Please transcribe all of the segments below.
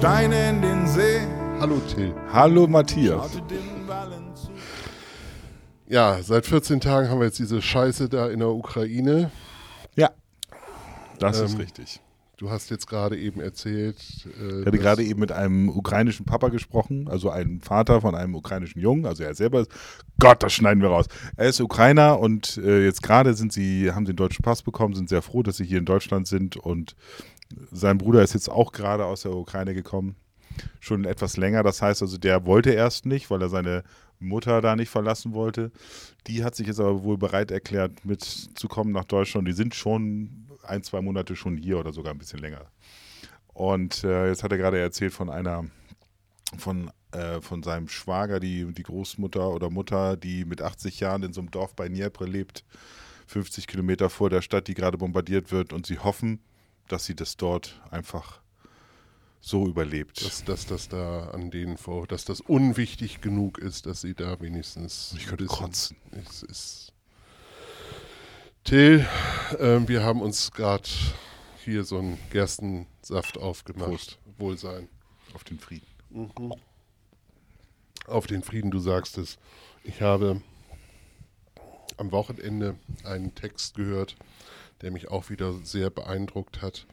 Steine in den See. Hallo Till. Hallo Matthias. Ja, seit 14 Tagen haben wir jetzt diese Scheiße da in der Ukraine. Ja, das ist Ähm, richtig. Du hast jetzt gerade eben erzählt. Äh, Ich hatte gerade eben mit einem ukrainischen Papa gesprochen, also einem Vater von einem ukrainischen Jungen, also er selber ist, Gott, das schneiden wir raus. Er ist Ukrainer und äh, jetzt gerade sind sie, haben sie den deutschen Pass bekommen, sind sehr froh, dass sie hier in Deutschland sind und sein Bruder ist jetzt auch gerade aus der Ukraine gekommen, schon etwas länger. Das heißt also, der wollte erst nicht, weil er seine Mutter da nicht verlassen wollte. Die hat sich jetzt aber wohl bereit erklärt, mitzukommen nach Deutschland. Die sind schon ein, zwei Monate schon hier oder sogar ein bisschen länger. Und äh, jetzt hat er gerade erzählt von einer, von, äh, von seinem Schwager, die, die Großmutter oder Mutter, die mit 80 Jahren in so einem Dorf bei Dnipro lebt, 50 Kilometer vor der Stadt, die gerade bombardiert wird. Und sie hoffen, dass sie das dort einfach so überlebt. dass, dass das da an denen vor, dass das unwichtig genug ist, dass sie da wenigstens. Ich könnte kotzen. Es ist Till, ähm, wir haben uns gerade hier so einen Gerstensaft aufgemacht. Prost. Wohlsein. auf den Frieden. Auf den Frieden, du sagst es. Ich habe am Wochenende einen Text gehört, der mich auch wieder sehr beeindruckt hat.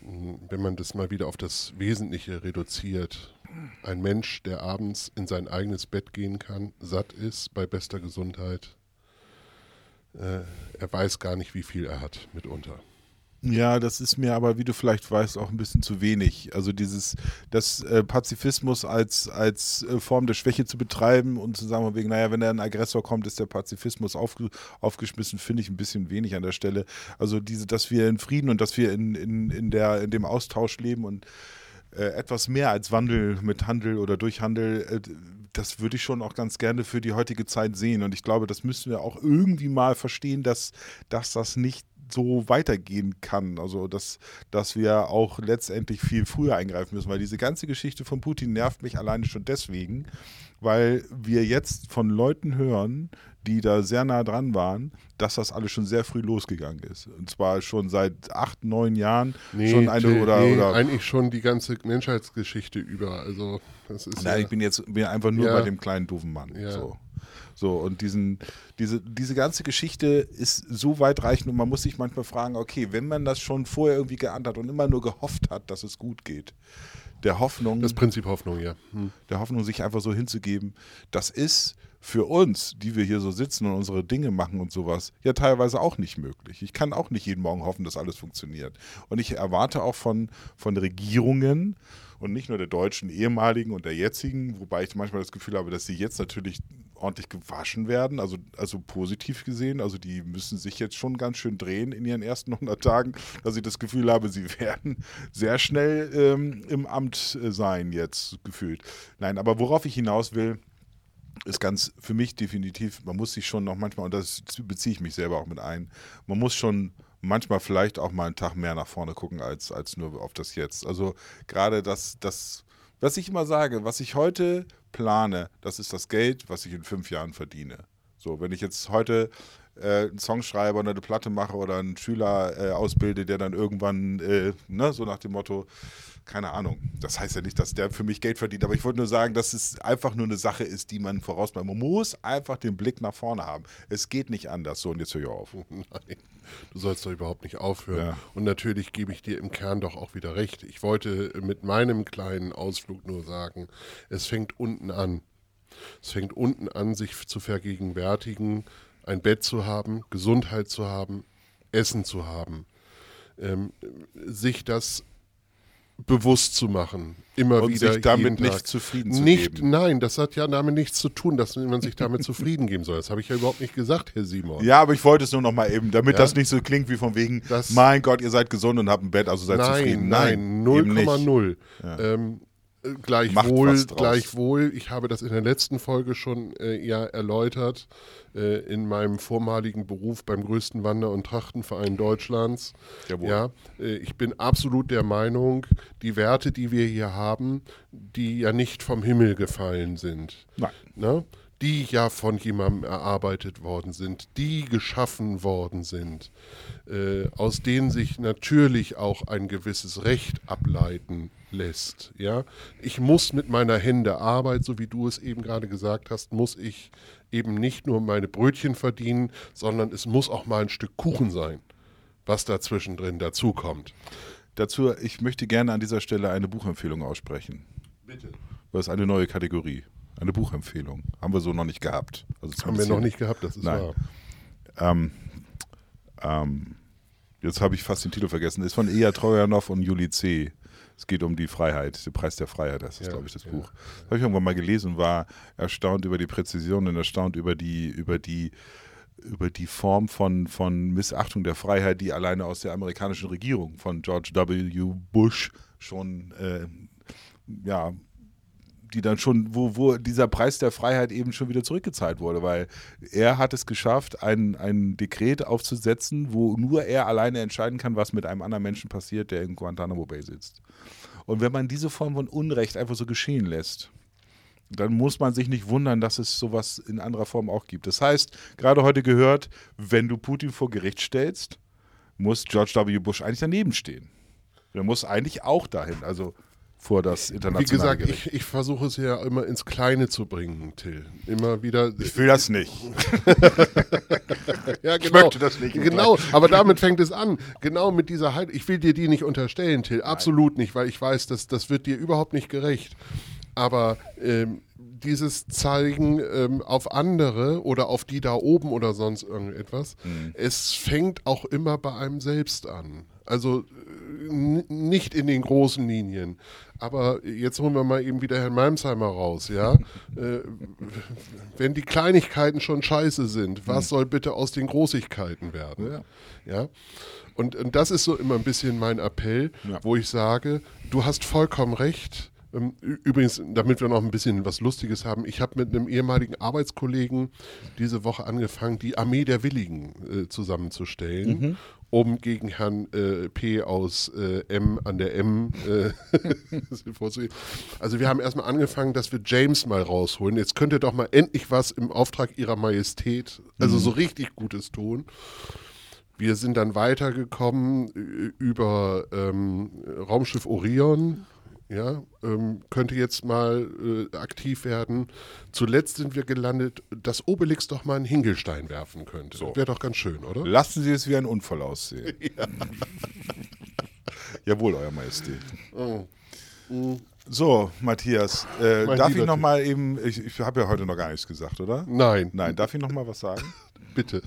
Wenn man das mal wieder auf das Wesentliche reduziert. Ein Mensch, der abends in sein eigenes Bett gehen kann, satt ist, bei bester Gesundheit. Äh, er weiß gar nicht, wie viel er hat mitunter. Ja, das ist mir aber, wie du vielleicht weißt, auch ein bisschen zu wenig. Also dieses, das äh, Pazifismus als, als äh, Form der Schwäche zu betreiben und zu sagen, wegen, naja, wenn da ein Aggressor kommt, ist der Pazifismus aufge, aufgeschmissen, finde ich ein bisschen wenig an der Stelle. Also diese, dass wir in Frieden und dass wir in, in, in, der, in dem Austausch leben und äh, etwas mehr als Wandel mit Handel oder durch Handel, äh, das würde ich schon auch ganz gerne für die heutige Zeit sehen. Und ich glaube, das müssen wir auch irgendwie mal verstehen, dass, dass das nicht so weitergehen kann. Also, dass, dass wir auch letztendlich viel früher eingreifen müssen, weil diese ganze Geschichte von Putin nervt mich alleine schon deswegen, weil wir jetzt von Leuten hören, die da sehr nah dran waren, dass das alles schon sehr früh losgegangen ist. Und zwar schon seit acht, neun Jahren schon eine Till, oder, nee, oder eigentlich schon die ganze Menschheitsgeschichte über. Also das ist Nein, ja, ich bin jetzt bin einfach nur Ja. bei dem kleinen doofen Mann. Ja. So. So, und diesen, diese, diese ganze Geschichte ist so weitreichend und man muss sich manchmal fragen, okay, wenn man das schon vorher irgendwie geahnt hat und immer nur gehofft hat, dass es gut geht, der Hoffnung, das Prinzip Hoffnung, ja. Hm. der Hoffnung, sich einfach so hinzugeben, das ist für uns, die wir hier so sitzen und unsere Dinge machen und sowas, ja teilweise auch nicht möglich. Ich kann auch nicht jeden Morgen hoffen, dass alles funktioniert. Und ich erwarte auch von, von Regierungen und nicht nur der deutschen ehemaligen und der jetzigen, wobei ich manchmal das Gefühl habe, dass sie jetzt natürlich ordentlich gewaschen werden, also, also positiv gesehen. Also die müssen sich jetzt schon ganz schön drehen in ihren ersten 100 Tagen, dass ich das Gefühl habe, sie werden sehr schnell ähm, im Amt äh, sein jetzt gefühlt. Nein, aber worauf ich hinaus will, ist ganz für mich definitiv, man muss sich schon noch manchmal, und das beziehe ich mich selber auch mit ein, man muss schon manchmal vielleicht auch mal einen Tag mehr nach vorne gucken als, als nur auf das Jetzt. Also gerade das, das, was ich immer sage, was ich heute plane, das ist das Geld, was ich in fünf Jahren verdiene. So, wenn ich jetzt heute äh, einen Song schreibe oder eine Platte mache oder einen Schüler äh, ausbilde, der dann irgendwann, äh, ne, so nach dem Motto, keine Ahnung. Das heißt ja nicht, dass der für mich Geld verdient, aber ich wollte nur sagen, dass es einfach nur eine Sache ist, die man vorausbleibt. Man muss einfach den Blick nach vorne haben. Es geht nicht anders. So, und jetzt höre ich auf. Nein, du sollst doch überhaupt nicht aufhören. Ja. Und natürlich gebe ich dir im Kern doch auch wieder recht. Ich wollte mit meinem kleinen Ausflug nur sagen, es fängt unten an. Es fängt unten an, sich zu vergegenwärtigen, ein Bett zu haben, Gesundheit zu haben, Essen zu haben. Ähm, sich das bewusst zu machen. Immer Und wieder. sich damit nicht zufrieden zu nicht, geben. Nein, das hat ja damit nichts zu tun, dass man sich damit zufrieden geben soll. Das habe ich ja überhaupt nicht gesagt, Herr Simon. Ja, aber ich wollte es nur noch mal eben, damit Ja. das nicht so klingt wie von wegen, Das- mein Gott, ihr seid gesund und habt ein Bett, also seid nein, zufrieden. Nein, eben nicht. 0,0. Ja. Ähm, äh, gleichwohl, gleichwohl, ich habe das in der letzten Folge schon äh, ja erläutert, äh, in meinem vormaligen Beruf beim größten Wander- und Trachtenverein Deutschlands. Jawohl. Ja, äh, ich bin absolut der Meinung, die Werte, die wir hier haben, die ja nicht vom Himmel gefallen sind, Nein. ne? die ja von jemandem erarbeitet worden sind, die geschaffen worden sind, äh, aus denen sich natürlich auch ein gewisses Recht ableiten lässt. Ja? Ich muss mit meiner Hände Arbeit, so wie du es eben gerade gesagt hast, muss ich eben nicht nur meine Brötchen verdienen, sondern es muss auch mal ein Stück Kuchen sein, was da zwischendrin dazukommt. Dazu, ich möchte gerne an dieser Stelle eine Buchempfehlung aussprechen. Bitte. Das ist eine neue Kategorie. Eine Buchempfehlung. Haben wir so noch nicht gehabt. Also Haben wir noch nicht gehabt, das ist Nein. wahr. Ähm, ähm, jetzt habe ich fast den Titel vergessen. Ist von Ea Trojanow und Juli C. Es geht um die Freiheit, den Preis der Freiheit, das ist, Ja, glaube ich, das ja. Buch. Das habe ich irgendwann mal gelesen und war erstaunt über die Präzision und erstaunt über die, über die, über die Form von, von Missachtung der Freiheit, die alleine aus der amerikanischen Regierung von George W. Bush schon, äh, ja, die dann schon, wo, wo dieser Preis der Freiheit eben schon wieder zurückgezahlt wurde, weil er hat es geschafft, ein, ein Dekret aufzusetzen, wo nur er alleine entscheiden kann, was mit einem anderen Menschen passiert, der in Guantanamo Bay sitzt. Und wenn man diese Form von Unrecht einfach so geschehen lässt, dann muss man sich nicht wundern, dass es sowas in anderer Form auch gibt. Das heißt, gerade heute gehört, wenn du Putin vor Gericht stellst, muss George W. Bush eigentlich daneben stehen. Der muss eigentlich auch dahin, also vor das Wie internationale gesagt, Gericht. ich, ich versuche es ja immer ins Kleine zu bringen, Till. Immer wieder. Ich will das nicht. ja, genau. möchte das nicht. Genau, aber damit fängt es an. Genau mit dieser Halt. Ich will dir die nicht unterstellen, Till. Absolut nicht, weil ich weiß, dass das wird dir überhaupt nicht gerecht. Aber ähm, dieses Zeigen ähm, auf andere oder auf die da oben oder sonst irgendetwas, Mhm. es fängt auch immer bei einem selbst an. Also äh, nicht in den großen Linien. Aber jetzt holen wir mal eben wieder Herrn Malmsheimer raus, ja. äh, wenn die Kleinigkeiten schon scheiße sind, was soll bitte aus den Großigkeiten werden? Ja. Ja. Und, und das ist so immer ein bisschen mein Appell, Ja. wo ich sage, du hast vollkommen recht. Ähm, Übrigens, damit wir noch ein bisschen was Lustiges haben, ich habe mit einem ehemaligen Arbeitskollegen diese Woche angefangen, die Armee der Willigen äh, zusammenzustellen, Mhm. Um gegen Herrn äh, P aus äh, M an der M äh, vorzugehen. Also wir haben erstmal angefangen, dass wir James mal rausholen. Jetzt könnt ihr doch mal endlich was im Auftrag ihrer Majestät, also so richtig Gutes tun. Wir sind dann weitergekommen über ähm, Raumschiff Orion. Ja, ähm, könnte jetzt mal äh, aktiv werden. Zuletzt sind wir gelandet, dass Obelix doch mal einen Hingelstein werfen könnte. So. Wäre doch ganz schön, oder? Lassen Sie es wie ein Unfall aussehen. Jawohl, Euer Majestät. So, Matthias, äh, darf ich noch mal eben, ich, ich habe ja heute noch gar nichts gesagt, oder? Nein, Nein, darf ich noch mal was sagen? bitte.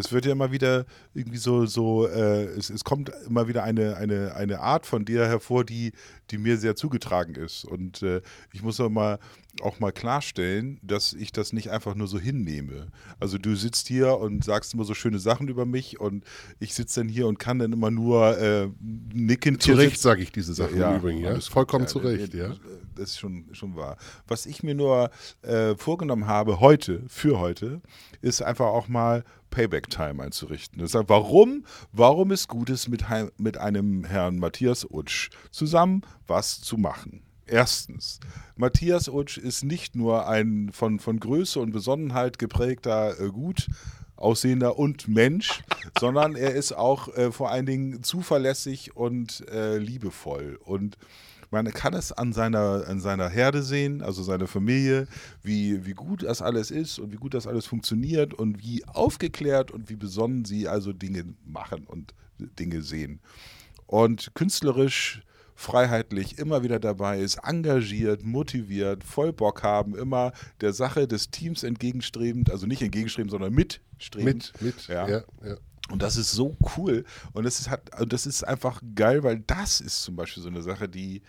Es wird ja immer wieder irgendwie so, so äh, es, es kommt immer wieder eine, eine, eine Art von dir hervor, die, die mir sehr zugetragen ist. Und äh, ich muss auch mal, auch mal klarstellen, dass ich das nicht einfach nur so hinnehme. Also du sitzt hier und sagst immer so schöne Sachen über mich und ich sitze dann hier und kann dann immer nur äh, nickend Zu Recht sage ich diese Sachen im Übrigen, ja. Vollkommen ja, zu Recht, äh, ja. Das ist schon, schon wahr. Was ich mir nur äh, vorgenommen habe, heute, für heute, ist einfach auch mal Payback-Time einzurichten. Das heißt, warum, warum ist, mit, Hei- mit einem Herrn Matthias Utsch zusammen was zu machen. Erstens, Matthias Utsch ist nicht nur ein von, von Größe und Besonnenheit geprägter, äh, gut aussehender und Mensch, sondern er ist auch äh, vor allen Dingen zuverlässig und äh, liebevoll. Und man kann es an seiner, an seiner Herde sehen, also seiner Familie, wie, wie gut das alles ist und wie gut das alles funktioniert und wie aufgeklärt und wie besonnen sie also Dinge machen und Dinge sehen. Und künstlerisch, freiheitlich immer wieder dabei ist, engagiert, motiviert, voll Bock haben, immer der Sache des Teams entgegenstrebend, also nicht entgegenstrebend, sondern mitstrebend. Mit, mit, Ja. ja, ja. Und das ist so cool. Und das ist, hat, das ist einfach geil, weil das ist zum Beispiel so eine Sache, die,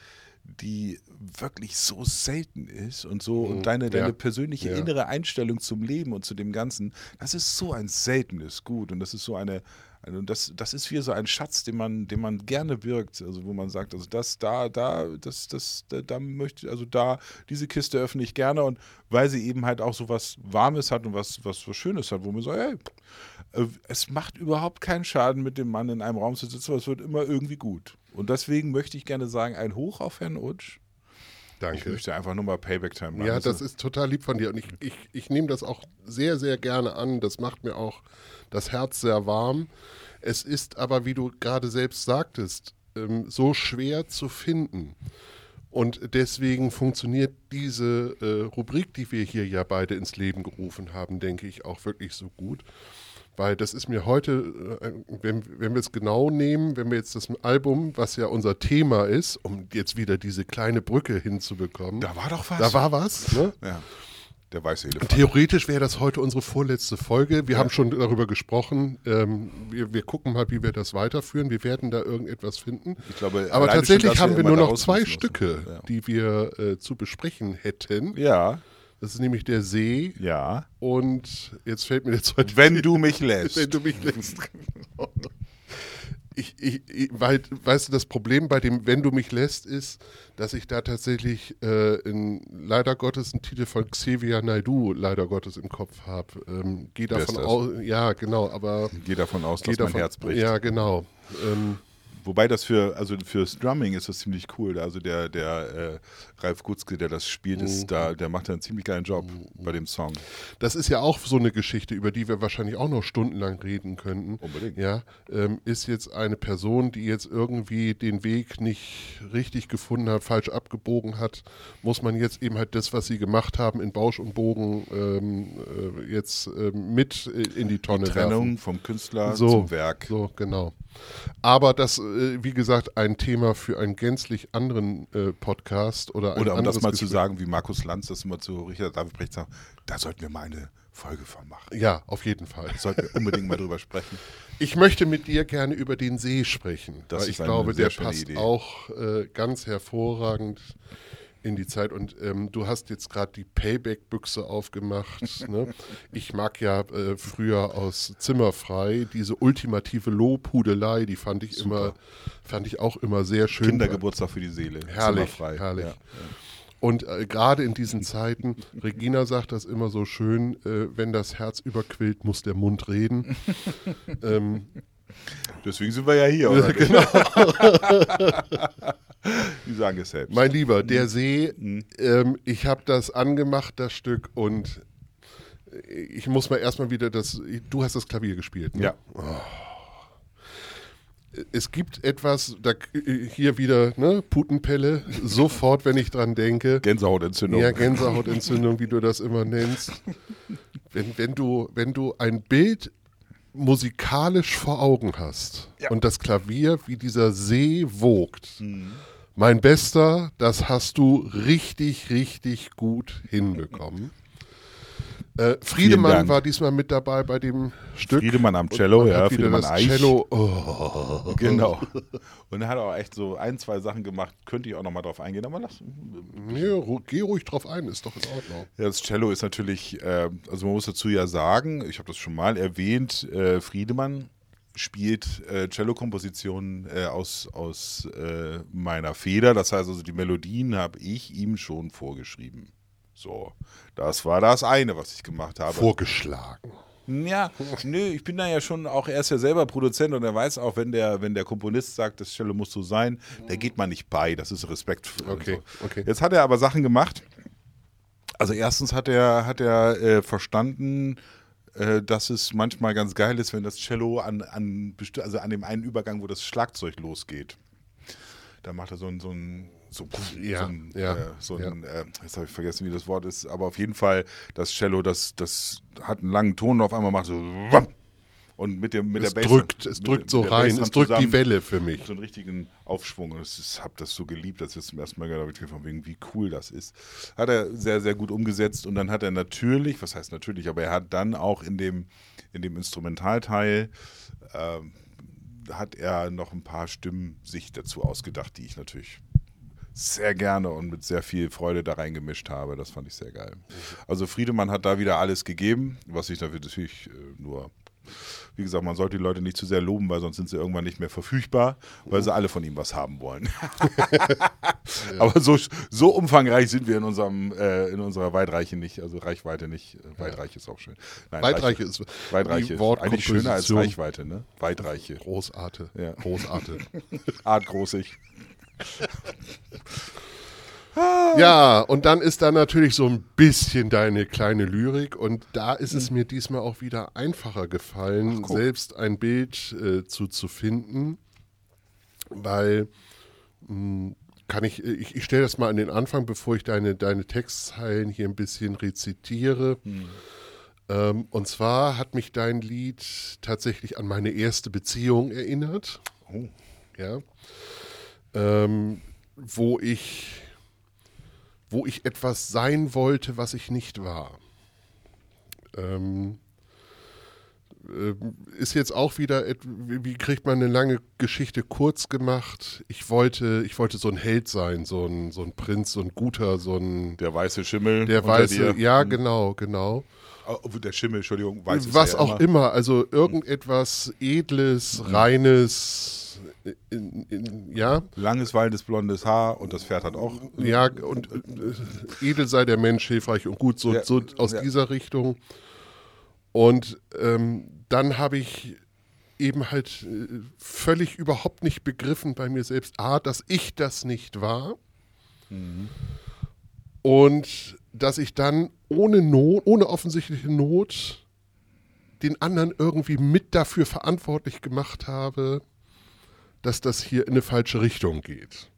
die wirklich so selten ist und so und deine, Mhm. ja. deine persönliche Ja. innere Einstellung zum Leben und zu dem Ganzen, das ist so ein seltenes Gut und das ist so eine, also das, das ist wie so ein Schatz, den man, den man gerne birgt, also wo man sagt, also das, da, da, das, das, da, da möchte, also da, diese Kiste öffne ich gerne und weil sie eben halt auch so was Warmes hat und was, was, was Schönes hat, wo man sagt, hey, äh, es macht überhaupt keinen Schaden, mit dem Mann in einem Raum zu sitzen, aber es wird immer irgendwie gut. Und deswegen möchte ich gerne sagen, ein Hoch auf Herrn Utsch. Danke. Ich möchte einfach nur mal Payback-Time machen. Ja, das ist total lieb von dir. Und ich, ich, ich nehme das auch sehr, sehr gerne an. Das macht mir auch das Herz sehr warm. Es ist aber, wie du gerade selbst sagtest, ähm, so schwer zu finden. Und deswegen funktioniert diese äh, Rubrik, die wir hier ja beide ins Leben gerufen haben, denke ich, auch wirklich so gut. Weil das ist mir heute, äh, wenn, wenn wir es genau nehmen, wenn wir jetzt das Album, was ja unser Thema ist, um jetzt wieder diese kleine Brücke hinzubekommen. Da war doch was. Da war was, ne? ja. Der weiße Elefant. Theoretisch wäre das heute unsere vorletzte Folge. Wir haben schon darüber gesprochen. Ähm, wir, wir gucken mal, wie wir das weiterführen. Wir werden da irgendetwas finden. Ich glaube, Aber schon, tatsächlich dass haben wir nur noch zwei. Stücke, Ja. die wir äh, zu besprechen hätten. Ja, Das ist nämlich der See ja. und jetzt fällt mir der zweite Wenn du mich lässt. wenn du mich lässt. Ich, ich, ich, weil, weißt du, das Problem bei dem Wenn du mich lässt ist, dass ich da tatsächlich äh, in, leider Gottes einen Titel von Xavier Naidoo leider Gottes im Kopf habe. Ähm, geh davon aus, ja genau, aber Geh davon aus, dass mein davon, Herz bricht. ja genau. Ähm, Wobei das für, also fürs Drumming ist das ziemlich cool. Also der, der äh, Ralf Gutzke, der das spielt, Mhm. ist da, der macht da einen ziemlich geilen Job bei dem Song. Das ist ja auch so eine Geschichte, über die wir wahrscheinlich auch noch stundenlang reden könnten. Unbedingt. Ja, ähm, ist jetzt eine Person, die jetzt irgendwie den Weg nicht richtig gefunden hat, falsch abgebogen hat, muss man jetzt eben halt das, was sie gemacht haben, in Bausch und Bogen ähm, äh, jetzt ähm, mit äh, in die Tonne Trennung werfen. vom Künstler So, zum Werk. So, genau. Aber das, äh, wie gesagt, ein Thema für einen gänzlich anderen äh, Podcast oder ein Oder um das mal zu Gespräch. sagen, wie Markus Lanz das immer zu Richard David sagt, da sollten wir mal eine Folge von machen. Ja, auf jeden Fall. Sollten wir unbedingt mal drüber sprechen. Ich möchte mit dir gerne über den See sprechen, Das weil ich glaube, der passt Idee. auch äh, ganz hervorragend in die Zeit. Und ähm, du hast jetzt gerade die Payback-Büchse aufgemacht. ne? Ich mag ja äh, früher aus Zimmerfrei diese ultimative Lobhudelei, die fand ich immer, fand ich auch immer sehr schön. Kindergeburtstag für die Seele. Herrlich, Zimmerfrei. herrlich. Ja. Und äh, gerade in diesen Zeiten, Regina sagt das immer so schön, äh, wenn das Herz überquillt, muss der Mund reden. ähm, Deswegen sind wir ja hier. Oder? genau. Die sagen es selbst. Mein Lieber, der See, Mhm. ähm, ich habe das angemacht, das Stück, und ich muss mal erstmal wieder das. Du hast das Klavier gespielt, ne? ja. Es gibt etwas, da, hier wieder, ne, Putenpelle, sofort, wenn ich dran denke. Gänsehautentzündung. Ja, Gänsehautentzündung, wie du das immer nennst. Wenn, wenn, du, wenn du ein Bild musikalisch vor Augen hast Ja. und das Klavier, wie dieser See wogt, mein Bester, das hast du richtig, richtig gut hinbekommen. Äh, Friedemann war diesmal mit dabei bei dem Stück. Friedemann am Cello, ja, Friedemann das Eich. Cello. Oh. Genau. Und er hat auch echt so ein, zwei Sachen gemacht, könnte ich auch nochmal drauf eingehen, aber lass. Nee, geh ruhig drauf ein, ist doch in Ordnung. Ja, das Cello ist natürlich, äh, also man muss dazu ja sagen, ich habe das schon mal erwähnt, äh, Friedemann spielt äh, Cello-Kompositionen äh, aus, aus äh, meiner Feder. Das heißt also, die Melodien habe ich ihm schon vorgeschrieben. So, das war das eine, was ich gemacht habe. Vorgeschlagen. Ja, nö, ich bin da ja schon auch, er ist ja selber Produzent und er weiß auch, wenn der, wenn der Komponist sagt, das Cello muss so sein, da geht man nicht bei, das ist Respekt. Okay, so. okay. Jetzt hat er aber Sachen gemacht. Also erstens hat er, hat er äh, verstanden, äh, dass es manchmal ganz geil ist, wenn das Cello an, an, also an dem einen Übergang, wo das Schlagzeug losgeht. Da macht er so ein, so ein, so, Ja, so ein, ja, äh, so ein äh, jetzt habe ich vergessen, wie das Wort ist, aber auf jeden Fall, das Cello, das, das hat einen langen Ton und auf einmal macht so und mit dem mit Es der Bass drückt, es drückt so rein, es drückt die Welle für mich. so einen richtigen Aufschwung. Und ich habe das so geliebt, dass ich zum ersten Mal gehört habe, von wegen, wie cool das ist. Hat er sehr, sehr gut umgesetzt. Und dann hat er natürlich, was heißt natürlich, aber er hat dann auch in dem, in dem Instrumentalteil, ähm, hat er noch ein paar Stimmen sich dazu ausgedacht, die ich natürlich sehr gerne und mit sehr viel Freude da reingemischt habe. Das fand ich sehr geil. Also Friedemann hat da wieder alles gegeben, was ich dafür natürlich äh, nur, wie gesagt, man sollte die Leute nicht zu sehr loben, weil sonst sind sie irgendwann nicht mehr verfügbar, weil sie alle von ihm was haben wollen. Aber so, so umfangreich sind wir in unserem äh, in unserer Weitreiche nicht, also Reichweite nicht. Äh, Weitreiche ist auch schön. Nein, Weitreiche ist Weitreiche. Eigentlich schöner als. Reichweite, ne? Weitreiche. Großarte. Ja. Großarte. Artgroßig. Ja, und dann ist da natürlich so ein bisschen deine kleine Lyrik und da ist es mir diesmal auch wieder einfacher gefallen, Ach, selbst ein Bild äh, zu, zu finden, weil mh, kann ich, ich, ich stelle das mal an den Anfang, bevor ich deine, deine Textzeilen hier ein bisschen rezitiere. Ähm, und zwar hat mich dein Lied tatsächlich an meine erste Beziehung erinnert. Oh. Ja. Ähm, wo ich wo ich etwas sein wollte, was ich nicht war. Ähm, ähm, ist jetzt auch wieder, wie kriegt man eine lange Geschichte kurz gemacht? Ich wollte, ich wollte so ein Held sein, so ein, so ein Prinz, so ein guter, so ein Der weiße Schimmel. der unter weiße, dir. ja genau, genau. Der Schimmel, Entschuldigung, weiß es Was ja auch immer, also irgendetwas Edles, Reines, in, in, ja, Langes, wallendes, blondes Haar und das Pferd hat auch. Ja, und äh, edel sei der Mensch, hilfreich und gut, so, Ja, so aus ja. dieser Richtung. Und ähm, dann habe ich eben halt äh, völlig überhaupt nicht begriffen bei mir selbst, A, dass ich das nicht war. Und dass ich dann ohne Not, ohne offensichtliche Not den anderen irgendwie mit dafür verantwortlich gemacht habe, dass das hier in eine falsche Richtung geht.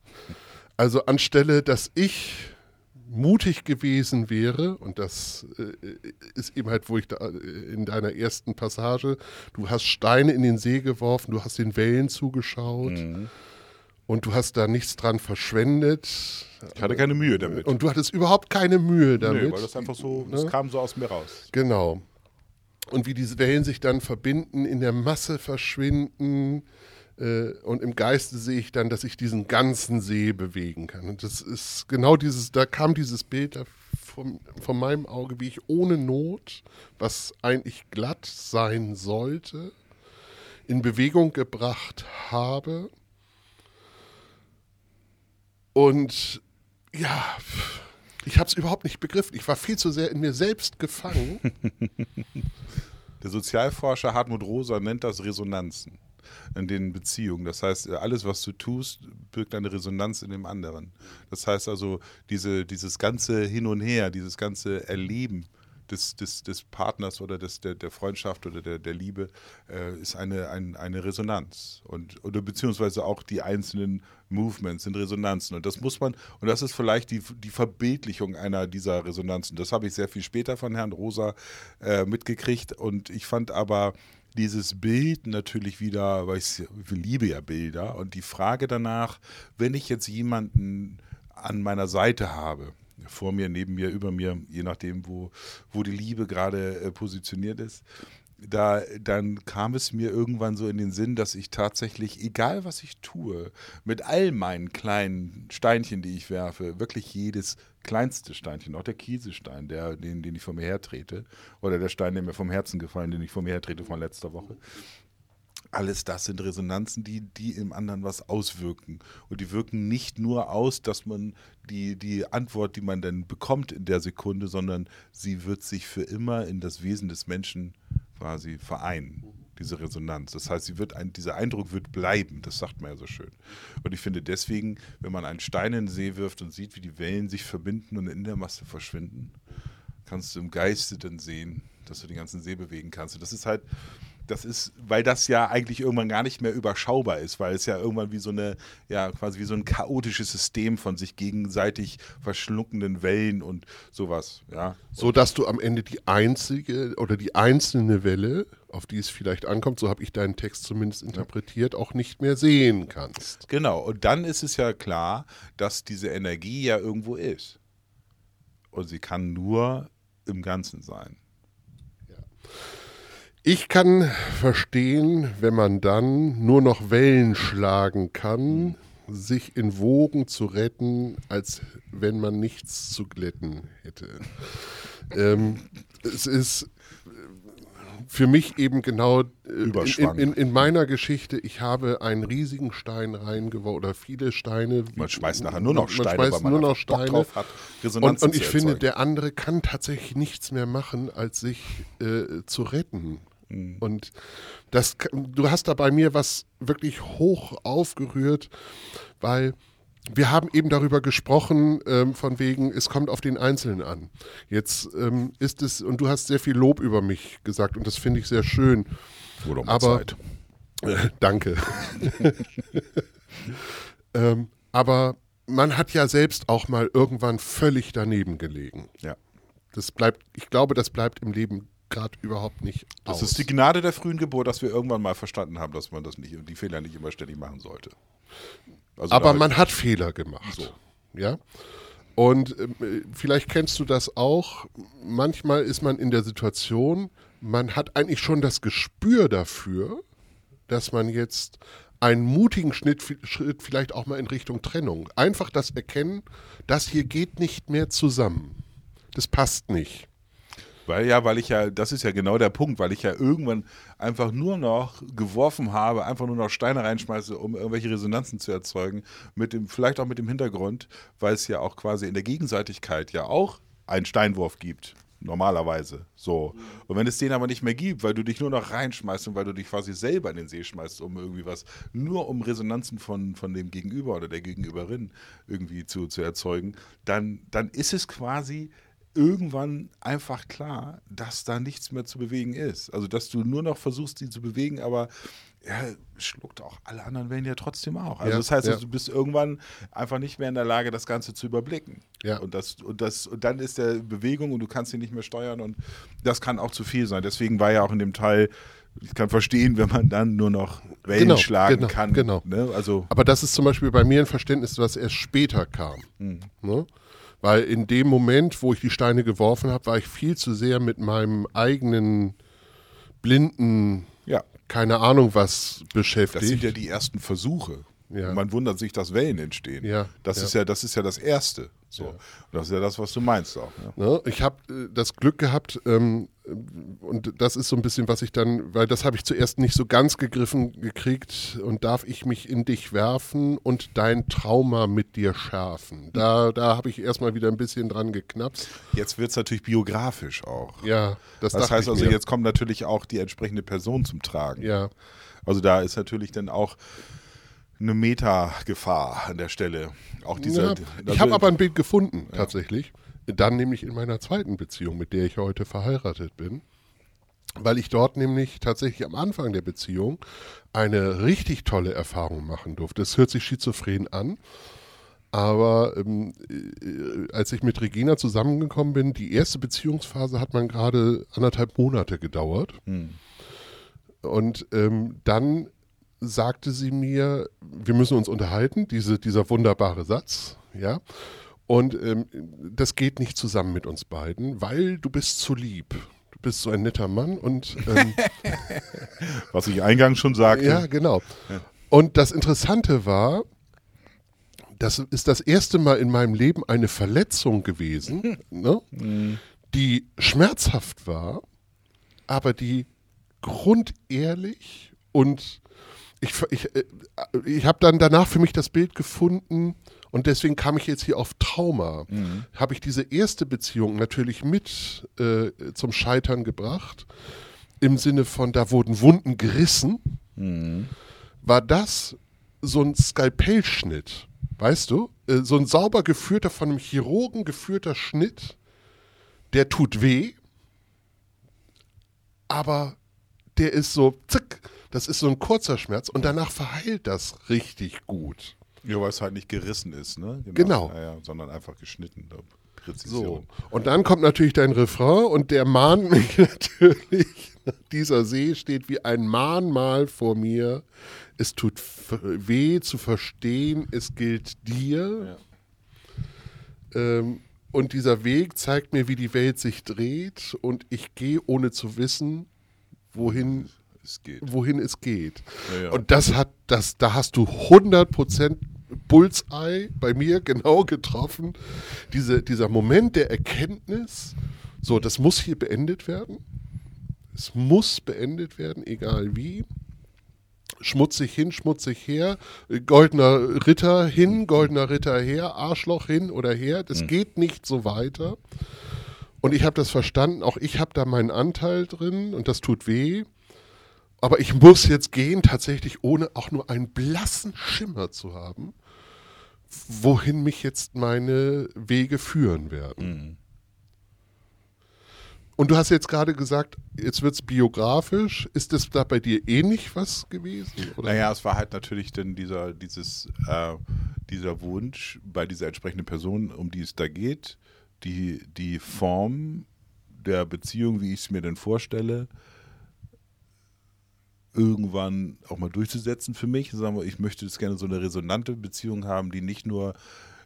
Also anstelle, dass ich mutig gewesen wäre, und das äh, ist eben halt, wo ich da äh, in deiner ersten Passage, du hast Steine in den See geworfen, du hast den Wellen zugeschaut und du hast da nichts dran verschwendet Ich hatte keine Mühe damit. und du hattest überhaupt keine Mühe damit. Nö, weil das einfach so, das Ne? kam so aus mir raus. Genau. Und wie diese Wellen sich dann verbinden, in der Masse verschwinden. Äh, und im Geiste sehe ich dann, dass ich diesen ganzen See bewegen kann. Und das ist genau dieses, da kam dieses Bild von, von meinem Auge, wie ich ohne Not, was eigentlich glatt sein sollte, in Bewegung gebracht habe. Und ja, ich habe es überhaupt nicht begriffen. Ich war viel zu sehr in mir selbst gefangen. Der Sozialforscher Hartmut Rosa nennt das Resonanzen in den Beziehungen. Das heißt, alles, was du tust, birgt eine Resonanz in dem anderen. Das heißt also, diese, dieses ganze Hin und Her, dieses ganze Erleben des, des, des Partners oder des, der, der Freundschaft oder der, der Liebe äh, ist eine, ein, eine Resonanz. Und, oder beziehungsweise auch die einzelnen Movements sind Resonanzen. Und das muss man, und das ist vielleicht die, die Verbildlichung einer dieser Resonanzen. Das habe ich sehr viel später von Herrn Rosa äh, mitgekriegt. Und ich fand aber dieses Bild natürlich wieder, weil ich, liebe ja Bilder. Und die Frage danach, wenn ich jetzt jemanden an meiner Seite habe, vor mir, neben mir, über mir, je nachdem, wo, wo die Liebe gerade äh, positioniert ist, da, dann kam es mir irgendwann so in den Sinn, dass ich tatsächlich, egal was ich tue, mit all meinen kleinen Steinchen, die ich werfe, wirklich jedes kleinste Steinchen, auch der Kiesestein, der, den, den ich vor mir hertrete, oder der Stein, der mir vom Herzen gefallen, den ich vor mir hertrete von letzter Woche, alles das sind Resonanzen, die, die im anderen was auswirken. Und die wirken nicht nur aus, dass man die, die Antwort, die man dann bekommt in der Sekunde, sondern sie wird sich für immer in das Wesen des Menschen quasi vereinen, diese Resonanz. Das heißt, sie wird ein, dieser Eindruck wird bleiben, das sagt man ja so schön. Und ich finde deswegen, wenn man einen Stein in den See wirft und sieht, wie die Wellen sich verbinden und in der Masse verschwinden, kannst du im Geiste dann sehen, dass du den ganzen See bewegen kannst. Und das ist halt, das ist, weil das ja eigentlich irgendwann gar nicht mehr überschaubar ist, weil es ja irgendwann wie so eine, ja, quasi wie so ein chaotisches System von sich gegenseitig verschluckenden Wellen und sowas, ja. So dass du am Ende die einzige oder die einzelne Welle, auf die es vielleicht ankommt, so habe ich deinen Text zumindest interpretiert, auch nicht mehr sehen kannst. Genau, und dann ist es ja klar, dass diese Energie ja irgendwo ist. Und sie kann nur im Ganzen sein. Ich kann verstehen, wenn man dann nur noch Wellen schlagen kann, sich in Wogen zu retten, als wenn man nichts zu glätten hätte. ähm, es ist für mich eben genau äh, in, in, in meiner Geschichte, ich habe einen riesigen Stein reingeworfen oder viele Steine. Man schmeißt nachher nur noch Steine, man schmeißt nur noch Steine. drauf hat, Und, und ich finde, der andere kann tatsächlich nichts mehr machen, als sich äh, zu retten. Mhm. Und das, du hast da bei mir was wirklich hoch aufgerührt, weil wir haben eben darüber gesprochen, ähm, von wegen, es kommt auf den Einzelnen an. Jetzt ähm, ist es, und du hast sehr viel Lob über mich gesagt und das finde ich sehr schön. Wurde mal Aber- Zeit. Äh, danke. ähm, aber man hat ja selbst auch mal irgendwann völlig daneben gelegen. Ja. Das bleibt, ich glaube, das bleibt im Leben gerade überhaupt nicht Das aus. ist die Gnade der frühen Geburt, dass wir irgendwann mal verstanden haben, dass man das nicht, die Fehler nicht immer ständig machen sollte. Also Aber man hat Fehler gemacht. So. Ja. Und äh, vielleicht kennst du das auch. Manchmal ist man in der Situation, man hat eigentlich schon das Gespür dafür, dass man jetzt einen mutigen Schnitt, Schritt vielleicht auch mal in Richtung Trennung. Einfach das Erkennen, das hier geht nicht mehr zusammen. Das passt nicht. Weil ja, weil ich ja, das ist ja genau der Punkt, weil ich ja irgendwann einfach nur noch geworfen habe, einfach nur noch Steine reinschmeiße, um irgendwelche Resonanzen zu erzeugen, mit dem, vielleicht auch mit dem Hintergrund, weil es ja auch quasi in der Gegenseitigkeit ja auch einen Steinwurf gibt. Normalerweise. So. Und wenn es den aber nicht mehr gibt, weil du dich nur noch reinschmeißt und weil du dich quasi selber in den See schmeißt, um irgendwie was, nur um Resonanzen von, von dem Gegenüber oder der Gegenüberin irgendwie zu, zu erzeugen, dann, dann ist es quasi irgendwann einfach klar, dass da nichts mehr zu bewegen ist. Also, dass du nur noch versuchst, die zu bewegen, aber er schluckt auch alle anderen Wellen ja trotzdem auch. Also, Ja, das heißt, ja. also, du bist irgendwann einfach nicht mehr in der Lage, das Ganze zu überblicken. Ja. Und, das, und, das, und dann ist der Bewegung und du kannst sie nicht mehr steuern und das kann auch zu viel sein. Deswegen war ja auch in dem Teil, ich kann verstehen, wenn man dann nur noch Wellen Genau, schlagen genau, kann. genau. Ne? Also, Aber das ist zum Beispiel bei mir ein Verständnis, was erst später kam. Ne? Weil in dem Moment, wo ich die Steine geworfen habe, war ich viel zu sehr mit meinem eigenen blinden, ja. keine Ahnung was beschäftigt. Das sind ja die ersten Versuche. Ja. Man wundert sich, dass Wellen entstehen. Ja, Das, ja. Ist ja, das ist ja das Erste. So. Und das ist ja das, was du meinst auch. Ja. Ne? Ich habe äh, das Glück gehabt, ähm, und das ist so ein bisschen, was ich dann, weil das habe ich zuerst nicht so ganz gegriffen gekriegt und darf ich mich in dich werfen und dein Trauma mit dir schärfen. Da, da habe ich erstmal wieder ein bisschen dran geknapst. Jetzt wird es natürlich biografisch auch. Ja, das, Das heißt also, mir. jetzt kommt natürlich auch die entsprechende Person zum Tragen. Ja, Also da ist natürlich dann auch eine Meta-Gefahr an der Stelle. Auch dieser, ja, ich habe aber ein Bild gefunden, tatsächlich. Dann nämlich in meiner zweiten Beziehung, mit der ich heute verheiratet bin. Weil ich dort nämlich tatsächlich am Anfang der Beziehung eine richtig tolle Erfahrung machen durfte. Das hört sich schizophren an. Aber ähm, äh, als ich mit Regina zusammengekommen bin, die erste Beziehungsphase hat man gerade anderthalb Monate gedauert. Und ähm, dann sagte sie mir, wir müssen uns unterhalten, diese, dieser wunderbare Satz, ja. Und ähm, das geht nicht zusammen mit uns beiden, weil du bist zu lieb. Du bist so ein netter Mann und ähm, was ich eingangs schon sagte. ja, genau. Und das Interessante war, das ist das erste Mal in meinem Leben eine Verletzung gewesen, ne, die schmerzhaft war, aber die grundehrlich und ich, ich, äh, ich habe dann danach für mich das Bild gefunden und deswegen kam ich jetzt hier auf Trauma. Habe ich diese erste Beziehung natürlich mit äh, zum Scheitern gebracht, im Sinne von, da wurden Wunden gerissen, war das so ein Skalpellschnitt, weißt du? Äh, So ein sauber geführter, von einem Chirurgen geführter Schnitt, der tut weh, aber der ist so, zick, das ist so ein kurzer Schmerz und danach verheilt das richtig gut. Ja, weil es halt nicht gerissen ist, ne? Genau. Ja, ja, sondern einfach geschnitten. da. So. Präzision. Und dann kommt natürlich dein Refrain und der mahnt mich natürlich. Dieser See steht wie ein Mahnmal vor mir. Es tut weh zu verstehen, es gilt dir. Ähm, und dieser Weg zeigt mir, wie die Welt sich dreht und ich gehe ohne zu wissen, wohin, Es geht. wohin es geht. Ja, ja. Und das hat, das, da hast du 100% Bullseye bei mir genau getroffen. Diese, dieser Moment der Erkenntnis, so, das muss hier beendet werden. Es muss beendet werden, egal wie. Schmutzig hin, schmutzig her, goldener Ritter hin, goldener Ritter her, Arschloch hin oder her. Das geht nicht so weiter. Und ich habe das verstanden, auch ich habe da meinen Anteil drin und das tut weh. Aber ich muss jetzt gehen, tatsächlich ohne auch nur einen blassen Schimmer zu haben, wohin mich jetzt meine Wege führen werden. Mhm. Und du hast jetzt gerade gesagt, jetzt wird es biografisch. Ist das da bei dir ähnlich was gewesen? Oder? Naja, es war halt natürlich dann dieser, dieses, äh, dieser Wunsch bei dieser entsprechenden Person, um die es da geht, die, die Form der Beziehung, wie ich es mir denn vorstelle, irgendwann auch mal durchzusetzen für mich. Sagen wir, ich möchte jetzt gerne so eine resonante Beziehung haben, die nicht nur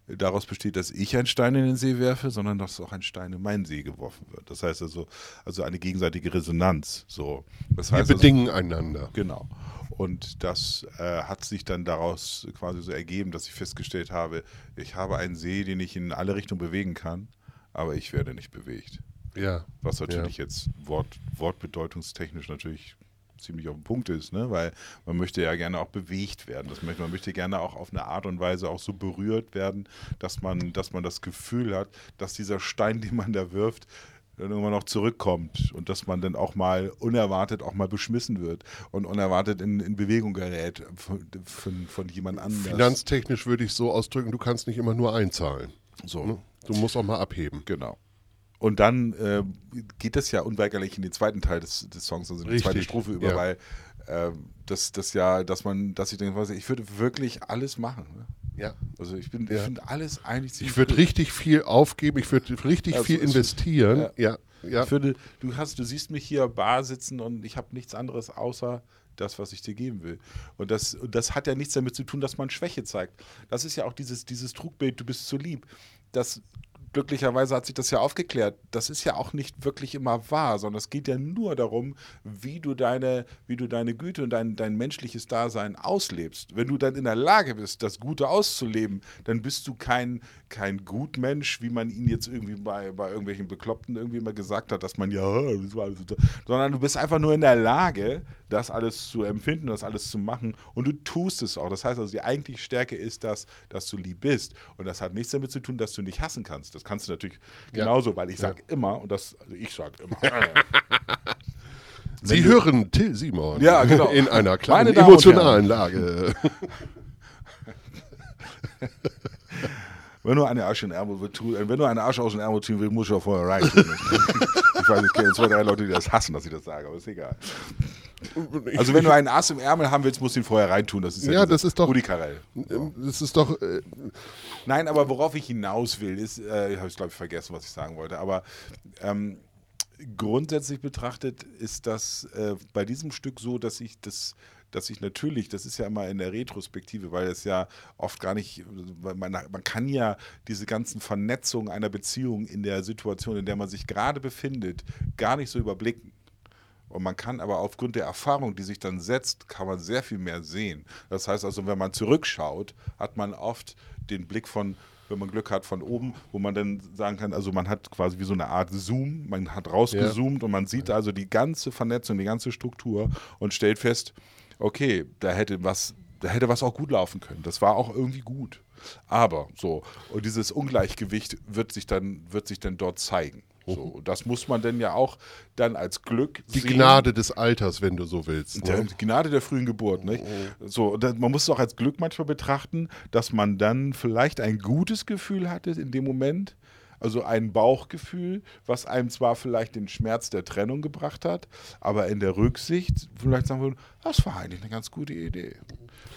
daraus besteht, dass ich einen Stein in den See werfe, sondern dass auch ein Stein in meinen See geworfen wird. Das heißt also, also eine gegenseitige Resonanz. So. Das Wir heißt also, bedingen einander. Genau. Und das äh, hat sich dann daraus quasi so ergeben, dass ich festgestellt habe, ich habe einen See, den ich in alle Richtungen bewegen kann, aber ich werde nicht bewegt. Ja. Was natürlich jetzt Wort, wortbedeutungstechnisch natürlich ziemlich auf den Punkt ist, ne? weil man möchte ja gerne auch bewegt werden. Das möchte, man möchte gerne auch auf eine Art und Weise auch so berührt werden, dass man, dass man das Gefühl hat, dass dieser Stein, den man da wirft, dann irgendwann noch zurückkommt und dass man dann auch mal unerwartet auch mal beschmissen wird und unerwartet in, in Bewegung gerät von, von, von jemand anderem. Finanztechnisch würde ich so ausdrücken, du kannst nicht immer nur einzahlen. So. Ne? Du musst auch mal abheben. Genau. Und dann äh, geht das ja unweigerlich in den zweiten Teil des, des Songs, also in die Richtig, zweite Strophe über, ja. weil äh, das, das ja, dass man, dass ich denke, ich würde wirklich alles machen. Ne? Ja. Also ich bin, Ja. ich finde alles eigentlich ziemlich Ich würde gut. richtig viel aufgeben, ich würde richtig Also viel es- investieren. Ja, ja. Ich finde, du hast, du siehst mich hier bar sitzen und ich habe nichts anderes außer das, was ich dir geben will. Und das, und das hat ja nichts damit zu tun, dass man Schwäche zeigt. Das ist ja auch dieses, dieses Trugbild, du bist zu lieb. Das glücklicherweise hat sich das ja aufgeklärt. Das ist ja auch nicht wirklich immer wahr, sondern es geht ja nur darum, wie du deine, wie du deine Güte und dein, dein menschliches Dasein auslebst. Wenn du dann in der Lage bist, das Gute auszuleben, dann bist du kein, kein Gutmensch, wie man ihn jetzt irgendwie bei, bei irgendwelchen Bekloppten irgendwie mal gesagt hat, dass man ja, das war alles so, sondern du bist einfach nur in der Lage, das alles zu empfinden, das alles zu machen und du tust es auch. Das heißt also, die eigentliche Stärke ist das, dass du lieb bist. Und das hat nichts damit zu tun, dass du nicht hassen kannst. Das kannst du natürlich Ja. genauso, weil ich Ja. sage immer, und das, also ich sage immer, Sie du- hören Till Simon Ja, genau. in einer kleinen emotionalen Lage. wenn du eine Asche in den Ärmel tun, äh, wenn du eine Asche aus dem Ärmel ziehen willst, musst du ja vorher rein. ich weiß, es gibt zwei, drei Leute, die das hassen, dass ich das sage, aber ist egal. Also wenn du einen Ass im Ärmel haben willst, musst du ihn vorher reintun. Das ist ja, Ja, das ist doch- Rudi Carell. Das ist doch, äh, Nein, aber worauf ich hinaus will, ist, äh, habe ich glaube ich vergessen, was ich sagen wollte, aber ähm, grundsätzlich betrachtet ist das äh, bei diesem Stück so, dass ich das dass ich natürlich, das ist ja immer in der Retrospektive, weil es ja oft gar nicht, man, man kann ja diese ganzen Vernetzungen einer Beziehung in der Situation, in der man sich gerade befindet, gar nicht so überblicken. Und man kann aber aufgrund der Erfahrung, die sich dann setzt, kann man sehr viel mehr sehen. Das heißt also, wenn man zurückschaut, hat man oft den Blick von, wenn man Glück hat, von oben, wo man dann sagen kann, also man hat quasi wie so eine Art Zoom, man hat rausgezoomt und man sieht also die ganze Vernetzung, die ganze Struktur und stellt fest, okay, da hätte was, da hätte was auch gut laufen können. Das war auch irgendwie gut. Aber so, und dieses Ungleichgewicht wird sich dann, wird sich dann dort zeigen. So, und das muss man denn ja auch dann als Glück die sehen. Gnade des Alters, wenn du so willst. Ne? Gnade der frühen Geburt. Nicht? So, und das- man muss es auch als Glück manchmal betrachten, dass man dann vielleicht ein gutes Gefühl hatte in dem Moment, also ein Bauchgefühl, was einem zwar vielleicht den Schmerz der Trennung gebracht hat, aber in der Rücksicht vielleicht sagen wir, das war eigentlich eine ganz gute Idee.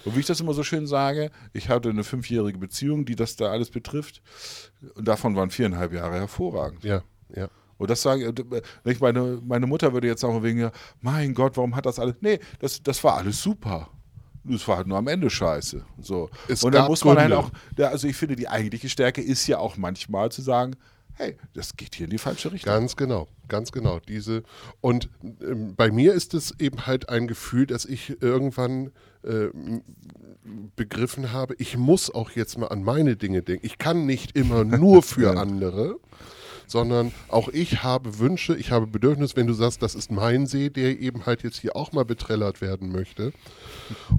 Und wie ich das immer so schön sage, ich hatte eine fünfjährige Beziehung, die das da alles betrifft, und davon waren viereinhalb Jahre hervorragend. Ja, ja. Und das sage ich, meine, meine Mutter würde jetzt sagen, wegen, mein Gott, warum hat das alles? Nee, das, das war alles super. Es war halt nur am Ende scheiße. So. Es und dann gab muss man halt auch, also ich finde, die eigentliche Stärke ist ja auch manchmal zu sagen, hey, das geht hier in die falsche Richtung. Ganz genau, ganz genau. Diese und ähm, bei mir ist es eben halt ein Gefühl, dass ich irgendwann äh, begriffen habe, ich muss auch jetzt mal an meine Dinge denken. Ich kann nicht immer nur für andere, sondern auch ich habe Wünsche, ich habe Bedürfnisse, wenn du sagst, das ist mein See, der eben halt jetzt hier auch mal betrellert werden möchte.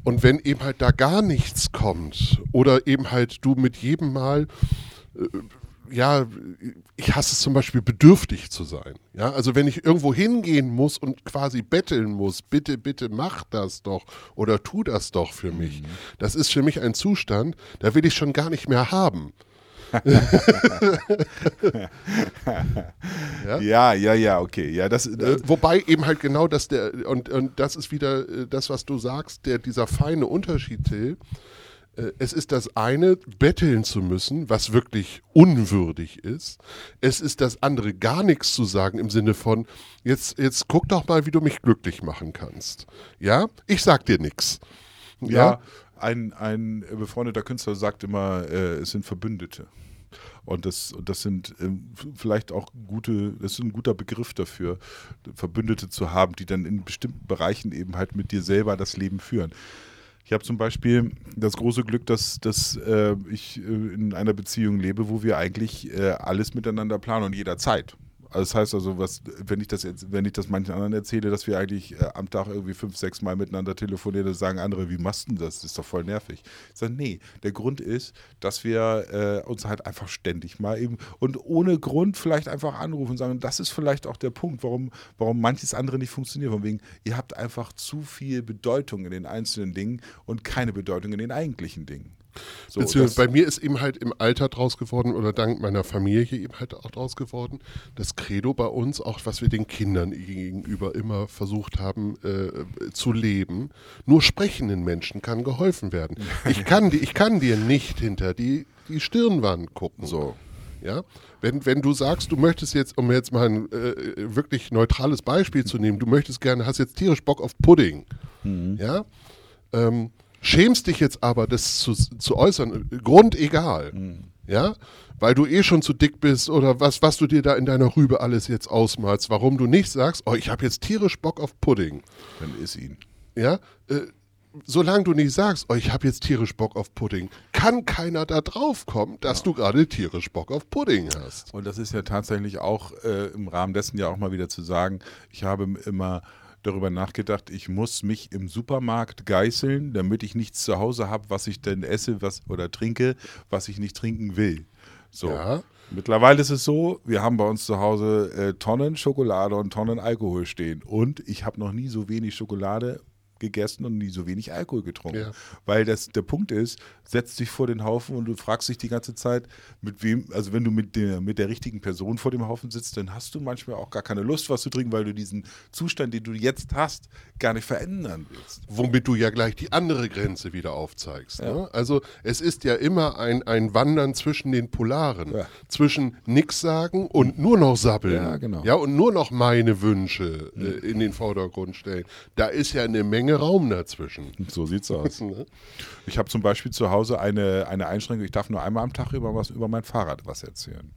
Und wenn eben halt da gar nichts kommt oder eben halt du mit jedem Mal ja, ich hasse es zum Beispiel bedürftig zu sein. Ja, also wenn ich irgendwo hingehen muss und quasi betteln muss, bitte, bitte mach das doch oder tu das doch für mich. Mhm. Das ist für mich ein Zustand, da will ich schon gar nicht mehr haben. Ja? ja, ja, ja, okay. Ja, das, äh, Wobei eben halt genau das der, und, und das ist wieder äh, das, was du sagst, der, dieser feine Unterschied, Till. Äh, es ist das eine, betteln zu müssen, was wirklich unwürdig ist. Es ist das andere, gar nichts zu sagen im Sinne von, jetzt, jetzt guck doch mal, wie du mich glücklich machen kannst. Ja, ich sag dir nichts. Ja, ja, ein, ein befreundeter Künstler sagt immer, äh, es sind Verbündete. Und das, das sind ähm, vielleicht auch gute, das ist ein guter Begriff dafür, Verbündete zu haben, die dann in bestimmten Bereichen eben halt mit dir selber das Leben führen. Ich habe zum Beispiel das große Glück, dass, dass äh, ich äh, in einer Beziehung lebe, wo wir eigentlich äh, alles miteinander planen und jederzeit. Also das heißt also, was, wenn ich das jetzt, wenn ich das manchen anderen erzähle, dass wir eigentlich äh, am Tag irgendwie fünf, sechs Mal miteinander telefonieren, dann sagen andere, wie machst du das? Das ist doch voll nervig. Ich sage, nee, der Grund ist, dass wir äh, uns halt einfach ständig mal eben und ohne Grund vielleicht einfach anrufen und sagen, das ist vielleicht auch der Punkt, warum, warum manches andere nicht funktioniert. Von wegen, ihr habt einfach zu viel Bedeutung in den einzelnen Dingen und keine Bedeutung in den eigentlichen Dingen. So, Beziehungsweise bei mir ist eben halt im Alter draus geworden oder dank meiner Familie eben halt auch draus geworden, das Credo bei uns, auch was wir den Kindern gegenüber immer versucht haben äh, zu leben, nur sprechenden Menschen kann geholfen werden. Ich kann, ich kann dir nicht hinter die, die Stirnwand gucken. So. Ja, wenn, wenn du sagst, du möchtest jetzt, um jetzt mal ein äh, wirklich neutrales Beispiel zu nehmen, du möchtest gerne, hast jetzt tierisch Bock auf Pudding, mhm. ja, ähm, schämst dich jetzt aber, das zu, zu äußern, grundegal. Mhm. Ja, weil du eh schon zu dick bist oder was, was du dir da in deiner Rübe alles jetzt ausmalst, warum du nicht sagst, oh, ich habe jetzt tierisch Bock auf Pudding. Dann ist ihn. Ja, äh, solange du nicht sagst, oh, ich habe jetzt tierisch Bock auf Pudding, kann keiner da drauf kommen, dass ja. du gerade tierisch Bock auf Pudding hast. Und das ist ja tatsächlich auch äh, im Rahmen dessen ja auch mal wieder zu sagen, ich habe immer darüber nachgedacht, ich muss mich im Supermarkt geißeln, damit ich nichts zu Hause habe, was ich denn esse was, oder trinke, was ich nicht trinken will. So. Ja. Mittlerweile ist es so, wir haben bei uns zu Hause äh, Tonnen Schokolade und Tonnen Alkohol stehen. Und ich habe noch nie so wenig Schokolade gegessen und nie so wenig Alkohol getrunken. Ja. Weil das, der Punkt ist, setzt dich vor den Haufen und du fragst dich die ganze Zeit, mit wem, also wenn du mit der, mit der richtigen Person vor dem Haufen sitzt, dann hast du manchmal auch gar keine Lust, was zu trinken, weil du diesen Zustand, den du jetzt hast, gar nicht verändern willst. Womit du ja gleich die andere Grenze wieder aufzeigst. Ja. Ne? Also es ist ja immer ein, ein Wandern zwischen den Polaren, ja. zwischen nix sagen und nur noch sabbeln. Ja, genau. Ja, und nur noch meine Wünsche äh, in den Vordergrund stellen. Da ist ja eine Menge Raum dazwischen. So sieht's aus. Ne? ich habe zum Beispiel zu Hause eine, eine Einschränkung, ich darf nur einmal am Tag über, was, über mein Fahrrad was erzählen.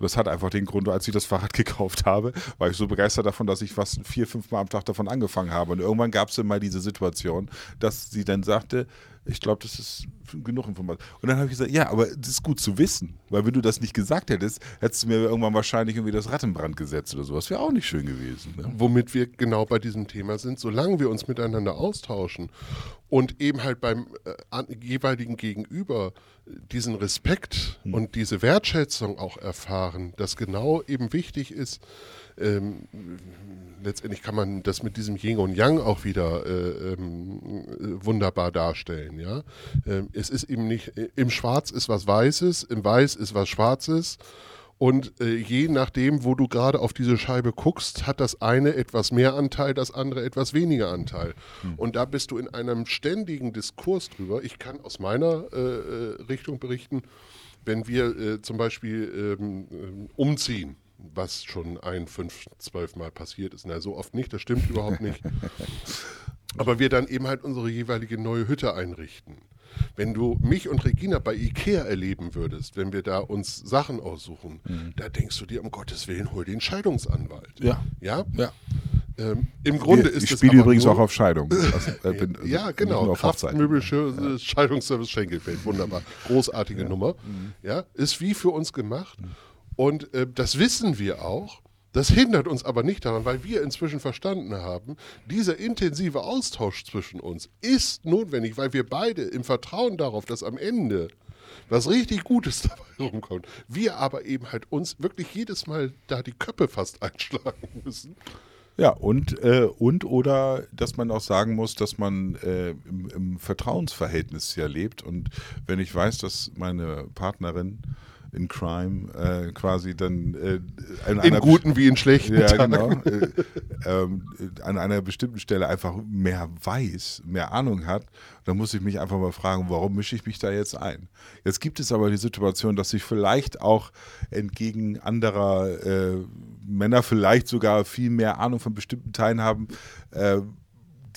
Das hat einfach den Grund, als ich das Fahrrad gekauft habe, war ich so begeistert davon, dass ich fast vier, fünf Mal am Tag davon angefangen habe. Und irgendwann gab es mal diese Situation, dass sie dann sagte, ich glaube, das ist genug Information. Und dann habe ich gesagt, ja, aber das ist gut zu wissen, weil wenn du das nicht gesagt hättest, hättest du mir irgendwann wahrscheinlich irgendwie das Rad in Brand gesetzt oder sowas. Wäre auch nicht schön gewesen. Ne? Womit wir genau bei diesem Thema sind, solange wir uns miteinander austauschen und eben halt beim äh, jeweiligen Gegenüber diesen Respekt hm. und diese Wertschätzung auch erfahren, dass genau eben wichtig ist, ähm, letztendlich kann man das mit diesem Yin und Yang auch wieder äh, ähm, wunderbar darstellen. Ja? Ähm, es ist eben nicht, im Schwarz ist was Weißes, im Weiß ist was Schwarzes. Und äh, je nachdem, wo du gerade auf diese Scheibe guckst, hat das eine etwas mehr Anteil, das andere etwas weniger Anteil. Hm. Und da bist du in einem ständigen Diskurs drüber. Ich kann aus meiner äh, äh Richtung berichten, wenn wir äh, zum Beispiel ähm, ähm umziehen was schon ein, fünf, zwölf Mal passiert ist. Na, so oft nicht, das stimmt überhaupt nicht. Aber wir dann eben halt unsere jeweilige neue Hütte einrichten. Wenn du mich und Regina bei Ikea erleben würdest, wenn wir da uns Sachen aussuchen, mhm. da denkst du dir, um Gottes Willen, hol den Scheidungsanwalt. Ja. Ja? Ja. Ähm, Im Grunde ich, ist ich spiele übrigens nur, auch auf Scheidung. Also, äh, bin, also ja, genau. Kraftmöbel, ja. Scheidungsservice Schenkelfeld. Wunderbar. Großartige ja. Nummer. Mhm. Ja, ist wie für uns gemacht. Mhm. Und äh, das wissen wir auch. Das hindert uns aber nicht daran, weil wir inzwischen verstanden haben, dieser intensive Austausch zwischen uns ist notwendig, weil wir beide im Vertrauen darauf, dass am Ende was richtig Gutes dabei rumkommt. Wir aber eben halt uns wirklich jedes Mal da die Köpfe fast einschlagen müssen. Ja, und, äh, und oder dass man auch sagen muss, dass man äh, im, im Vertrauensverhältnis ja lebt. Und wenn ich weiß, dass meine Partnerin in Crime äh, quasi dann äh, an In guten wie in schlechten ja, Tagen. genau, äh, ähm, an einer bestimmten Stelle einfach mehr weiß, mehr Ahnung hat, dann muss ich mich einfach mal fragen, warum mische ich mich da jetzt ein? Jetzt gibt es aber die Situation, dass ich vielleicht auch entgegen anderer äh, Männer vielleicht sogar viel mehr Ahnung von bestimmten Teilen haben, äh,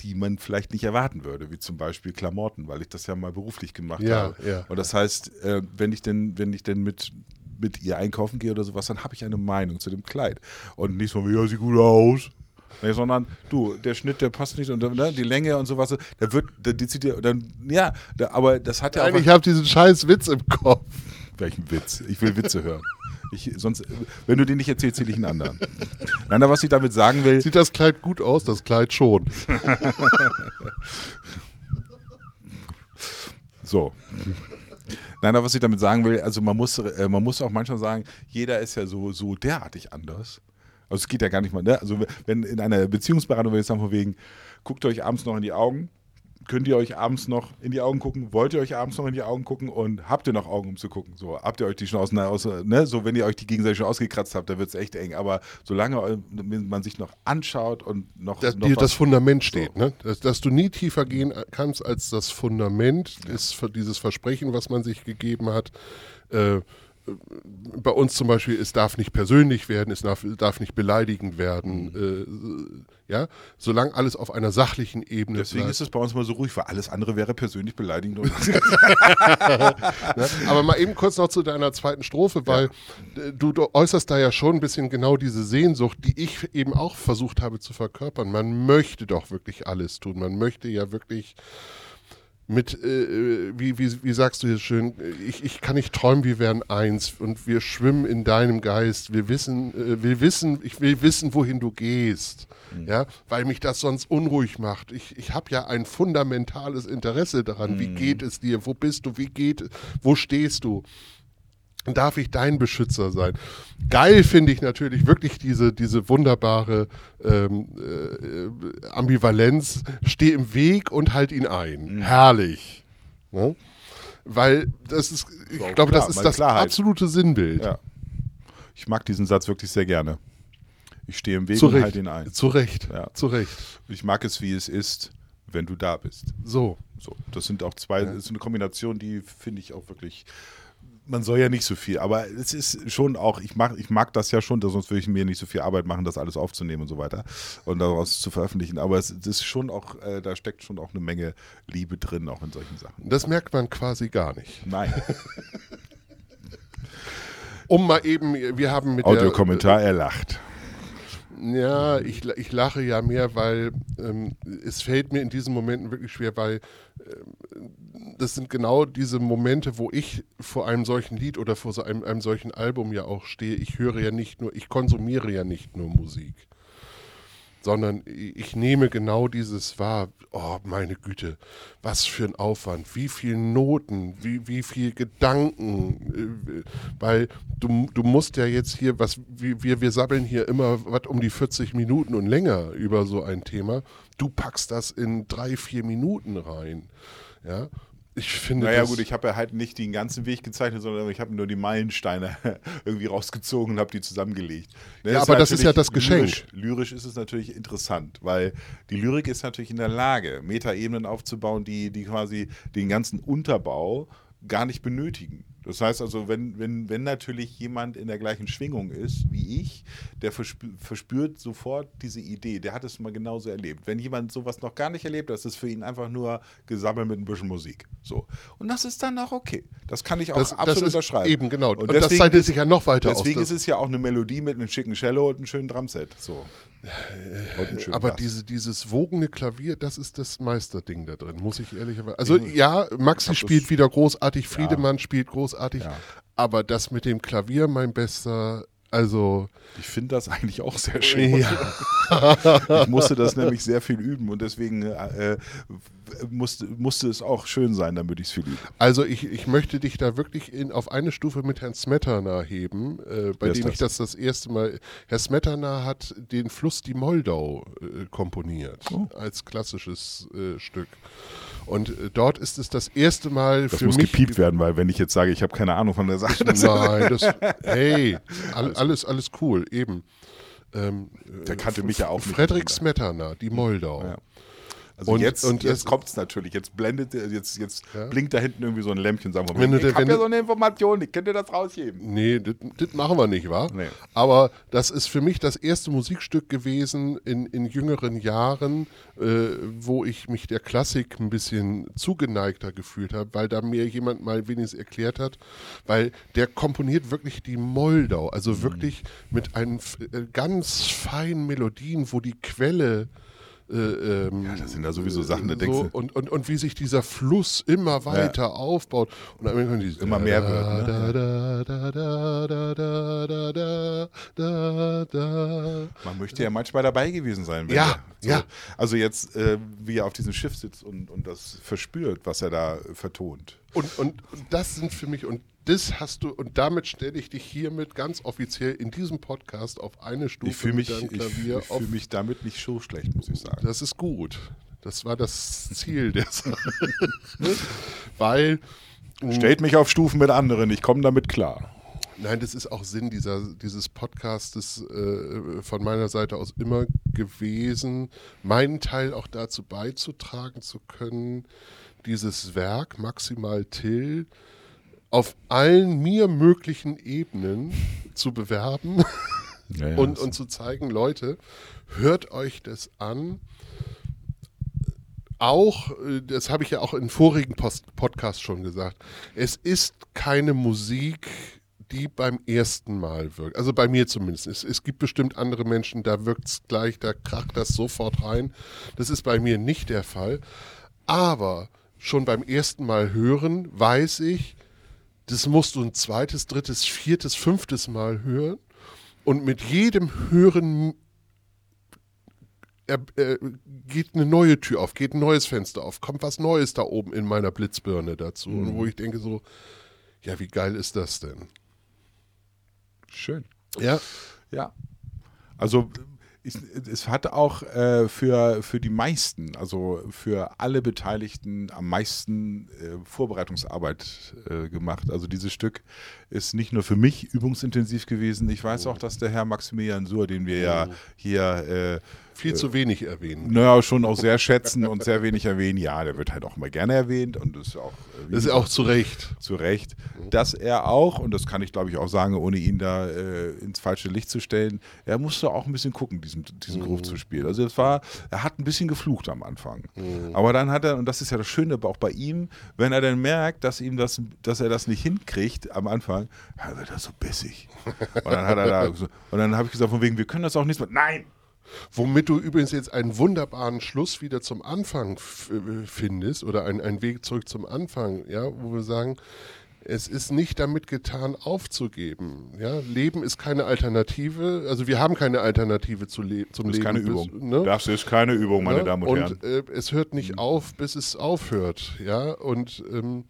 die man vielleicht nicht erwarten würde, wie zum Beispiel Klamotten, weil ich das ja mal beruflich gemacht Ja, habe. ja. Und das heißt, äh, wenn ich denn, wenn ich denn mit mit ihr einkaufen gehe oder sowas, dann habe ich eine Meinung zu dem Kleid. Und nicht so, ja, sieht gut aus. Nee, sondern du, der Schnitt, der passt nicht und ne, die Länge und sowas, der wird, der, die zieht dir, dann, ja, der, aber das hat ja Nein, auch. ich habe diesen scheiß Witz im Kopf. Welchen Witz? Ich will Witze hören. Ich, sonst, wenn du den nicht erzählst, zähle ich einen anderen. Nein, aber was ich damit sagen will, Sieht das Kleid gut aus? Das Kleid schon. So. Nein, aber was ich damit sagen will, also man muss, äh, man muss auch manchmal sagen, jeder ist ja so, so derartig anders. Also es geht ja gar nicht mal, ne? Also wenn in einer Beziehungsberatung, wenn ich sagen von wegen, guckt euch abends noch in die Augen, könnt ihr euch abends noch in die Augen gucken, wollt ihr euch abends noch in die Augen gucken und habt ihr noch Augen, um zu gucken? So, habt ihr euch die schon aus, aus ne? So, wenn ihr euch die gegenseitig schon ausgekratzt habt, dann wird es echt eng. Aber solange man sich noch anschaut und noch, Dass noch dir das Fundament steht, ne? Dass, dass du nie tiefer gehen kannst als das Fundament ist für dieses Versprechen, was man sich gegeben hat. Äh, bei uns zum Beispiel, es darf nicht persönlich werden, es darf, darf nicht beleidigend werden. Äh, ja, solange alles auf einer sachlichen Ebene Deswegen bleibt. ist es bei uns mal so ruhig, weil alles andere wäre persönlich beleidigend. Und Ne? Aber mal eben kurz noch zu deiner zweiten Strophe, weil äh, du, du äußerst da ja schon ein bisschen genau diese Sehnsucht, die ich eben auch versucht habe zu verkörpern. Man möchte doch wirklich alles tun. Man möchte ja wirklich mit, äh, wie, wie, wie sagst du hier schön, ich, ich kann nicht träumen, wir wären eins und wir schwimmen in deinem Geist. Wir wissen, äh, wir wissen, ich will wissen, wohin du gehst. Ja, weil mich das sonst unruhig macht. Ich, ich habe ja ein fundamentales Interesse daran. Wie geht es dir? Wo bist du? Wie geht Wo stehst du? Darf ich dein Beschützer sein. Geil finde ich natürlich wirklich diese, diese wunderbare ähm, äh, Ambivalenz. Steh im Weg und halt ihn ein. Herrlich. Ne? Weil das ist, ich So, glaube, das ist das Klarheit. absolute Sinnbild. ja. Ich mag diesen Satz wirklich sehr gerne. Ich stehe im Weg Zu und halte ihn ein. Zu Recht. Ja. Zu Recht. Ich mag es, wie es ist, wenn du da bist. So. So, das sind auch zwei, das ist eine Kombination, die finde ich auch wirklich. Man soll ja nicht so viel, aber es ist schon auch, ich mag, ich mag das ja schon, sonst würde ich mir nicht so viel Arbeit machen, das alles aufzunehmen und so weiter und daraus zu veröffentlichen. Aber es, es ist schon auch, äh, da steckt schon auch eine Menge Liebe drin, auch in solchen Sachen. Das merkt man quasi gar nicht. Nein, Um mal eben, wir haben mit der, Audiokommentar, er lacht. Ja, ich, ich lache ja mehr, weil ähm, es fällt mir in diesen Momenten wirklich schwer, weil ähm, das sind genau diese Momente, wo ich vor einem solchen Lied oder vor so einem, einem solchen Album ja auch stehe. Ich höre ja nicht nur, ich konsumiere ja nicht nur Musik, sondern ich nehme genau dieses wahr. Oh, meine Güte, was für ein Aufwand, wie viele Noten, wie, wie viel Gedanken, äh, weil du, du musst ja jetzt hier, was wir, wir sabbeln hier immer was um die 40 Minuten und länger über so ein Thema. Du packst das in drei, vier Minuten rein. Ja, ich finde Naja das, gut, ich habe ja halt nicht den ganzen Weg gezeichnet, sondern ich habe nur die Meilensteine irgendwie rausgezogen und habe die zusammengelegt. Ne, Ja, aber das ist ja das Geschenk. Lyrisch, lyrisch ist es natürlich interessant, weil die Lyrik ist natürlich in der Lage, Metaebenen aufzubauen, die, die quasi den ganzen Unterbau gar nicht benötigen. Das heißt also, wenn, wenn, wenn natürlich jemand in der gleichen Schwingung ist wie ich, der verspü- verspürt sofort diese Idee, der hat es mal genauso erlebt. Wenn jemand sowas noch gar nicht erlebt, das ist für ihn einfach nur gesammelt mit ein bisschen Musik. So. Und das ist dann auch okay. Das kann ich auch das, das absolut ist unterschreiben. eben genau. Und, Und das deswegen, zeichnet sich ja noch weiter deswegen aus. ist es ja auch eine Melodie mit einem schicken Cello und einem schönen Drumset. So. Schönen Aber Bass. diese, dieses wogende Klavier, das ist das Meisterding da drin, muss ich ehrlicherweise. Also ja, Maxi spielt das- wieder großartig, Friedemann spielt großartig, Ja. aber das mit dem Klavier, mein bester Also. Ich finde das eigentlich auch sehr schön. Ja. Ich musste das nämlich sehr viel üben und deswegen äh, musste, musste es auch schön sein, damit ich es viel übe. Also ich, ich möchte dich da wirklich in, auf eine Stufe mit Herrn Smetana heben, äh, bei Wer dem ich das? das das erste Mal. Herr Smetana hat den Fluss die Moldau äh, komponiert Oh. als klassisches äh, Stück. Und äh, dort ist es das erste Mal Das für muss mich. gepiept werden, weil wenn ich jetzt sage, ich habe keine Ahnung von der Sache, das Nein, das, hey, all, alles, alles cool, eben. Ähm, der kannte mich ja auch nicht. Frederik Smetana, die Moldau. Ja. Also Und- jetzt, und jetzt kommt es natürlich. Jetzt blendet, jetzt, jetzt Ja. blinkt da hinten irgendwie so ein Lämpchen, sagen wir mal. Wenn ich habe ja so eine Information, ich könnte das rausheben. Nee, das machen wir nicht, wa? Nee. Aber das ist für mich das erste Musikstück gewesen in, in jüngeren Jahren, äh, wo ich mich der Klassik ein bisschen zugeneigter gefühlt habe, weil da mir jemand mal wenigstens erklärt hat, weil der komponiert wirklich die Moldau, also Mhm. wirklich mit einen f- äh, ganz feinen Melodien, wo die Quelle äh, ähm, ja, das sind da sowieso Sachen, da denkst so, du. Und, und, und wie sich dieser Fluss immer weiter ja. aufbaut. Und dann können die immer mehr wird. Man möchte ja manchmal dabei gewesen sein. ja, so, ja. Also jetzt, äh, wie er auf diesem Schiff sitzt und, und das verspürt, was er da vertont. Und, und, und das sind für mich, und das hast du, und damit stelle ich dich hiermit ganz offiziell in diesem Podcast auf eine Stufe Ich fühle mich, mit deinem ich, Klavier ich auf. fühl mich damit nicht so schlecht, muss ich sagen. Das ist gut. Das war das Ziel der Sache. Weil Stellt mich auf Stufen mit anderen, ich komme damit klar. Nein, das ist auch Sinn dieser, dieses Podcastes äh, von meiner Seite aus immer gewesen, meinen Teil auch dazu beizutragen zu können, dieses Werk Maximal Till auf allen mir möglichen Ebenen zu bewerben Ja, ja, und, und zu zeigen, Leute, hört euch das an. Auch, äh, das habe ich ja auch in vorigen Post Podcasts schon gesagt, es ist keine Musik, die beim ersten Mal wirkt. Also bei mir zumindest. Es, es gibt bestimmt andere Menschen, da wirkt es gleich, da kracht das sofort rein. Das ist bei mir nicht der Fall. Aber schon beim ersten Mal hören weiß ich, das musst du ein zweites, drittes, viertes, fünftes Mal hören. Und mit jedem Hören er, äh, geht eine neue Tür auf, geht ein neues Fenster auf, kommt was Neues da oben in meiner Blitzbirne dazu. Und wo ich denke so, ja, wie geil ist das denn? Schön. Ja. Ja. Also ich, es hat auch äh, für, für die meisten, also für alle Beteiligten am meisten äh, Vorbereitungsarbeit äh, gemacht. Also dieses Stück ist nicht nur für mich übungsintensiv gewesen. Ich weiß auch, dass der Herr Maximilian Suhr, den wir ja hier äh, Viel zu wenig erwähnen. naja, schon auch sehr schätzen und sehr wenig erwähnen. Ja, der wird halt auch immer gerne erwähnt und ist auch, äh, ist auch zu Recht. zu Recht, dass er auch, und das kann ich glaube ich auch sagen, ohne ihn da äh, ins falsche Licht zu stellen, er musste auch ein bisschen gucken, diesen, diesen Groove zu spielen. Also es war, er hat ein bisschen geflucht am Anfang. Aber dann hat er, und das ist ja das Schöne auch bei ihm, wenn er dann merkt, dass ihm das, dass er das nicht hinkriegt am Anfang, ja, wird er so bissig. Und dann hat er da so, und dann habe ich gesagt, von wegen, wir können das auch nicht mehr. Nein! Womit du übrigens jetzt einen wunderbaren Schluss wieder zum Anfang äh, findest oder ein- einen Weg zurück zum Anfang, ja, wo wir sagen, es ist nicht damit getan, aufzugeben. Ja? Leben ist keine Alternative, also wir haben keine Alternative zu le zum Das ist Leben. keine bis- Übung. ne? Das ist keine Übung, meine Ne? Damen und, Herren. Äh, es hört nicht auf, bis es aufhört. Ja, und ähm,